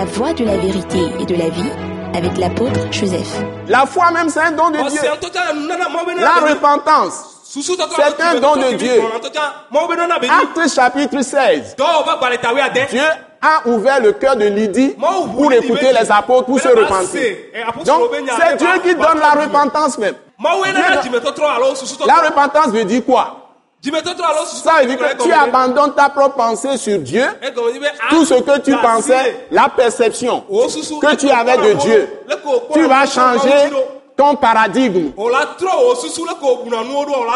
La voie de la vérité et de la vie avec l'apôtre Joseph. La foi même, c'est un don de Dieu. La repentance, c'est un don de Dieu. Acte chapitre 16. Dieu a ouvert le cœur de Lydie pour écouter les apôtres, pour se repentir. Donc, c'est Dieu qui donne la repentance même. La repentance veut dire quoi? Ça veut dire que tu abandonnes ta propre pensée sur Dieu, tout ce que tu pensais, la perception que tu avais de Dieu. Tu vas changer ton paradigme,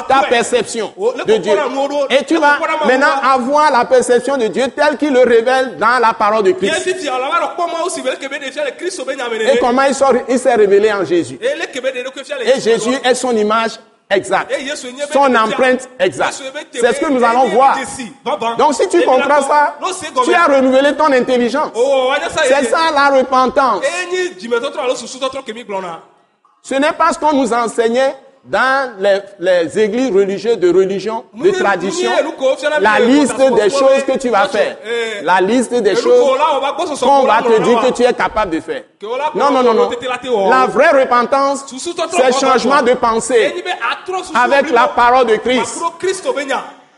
ta perception de Dieu. Et tu vas maintenant avoir la perception de Dieu telle qu'il le révèle dans la parole de Christ. Et comment il s'est révélé en Jésus. Et Jésus est son image exacte, son empreinte exacte. C'est ce que nous allons voir. Donc si tu comprends ça, tu as renouvelé ton intelligence. C'est ça la repentance. Ce n'est pas ce qu'on nous enseignait dans les, les, églises religieuses de religion, de tradition, la liste des choses que tu vas faire. La liste des choses qu'on va te dire que tu es capable de faire. Non, non, non, non. La vraie repentance, c'est changement de pensée avec la parole de Christ.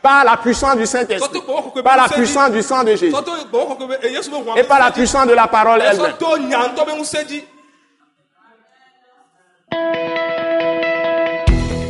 Par la puissance du Saint-Esprit, par la puissance du sang de Jésus, et par la puissance de la parole elle-même.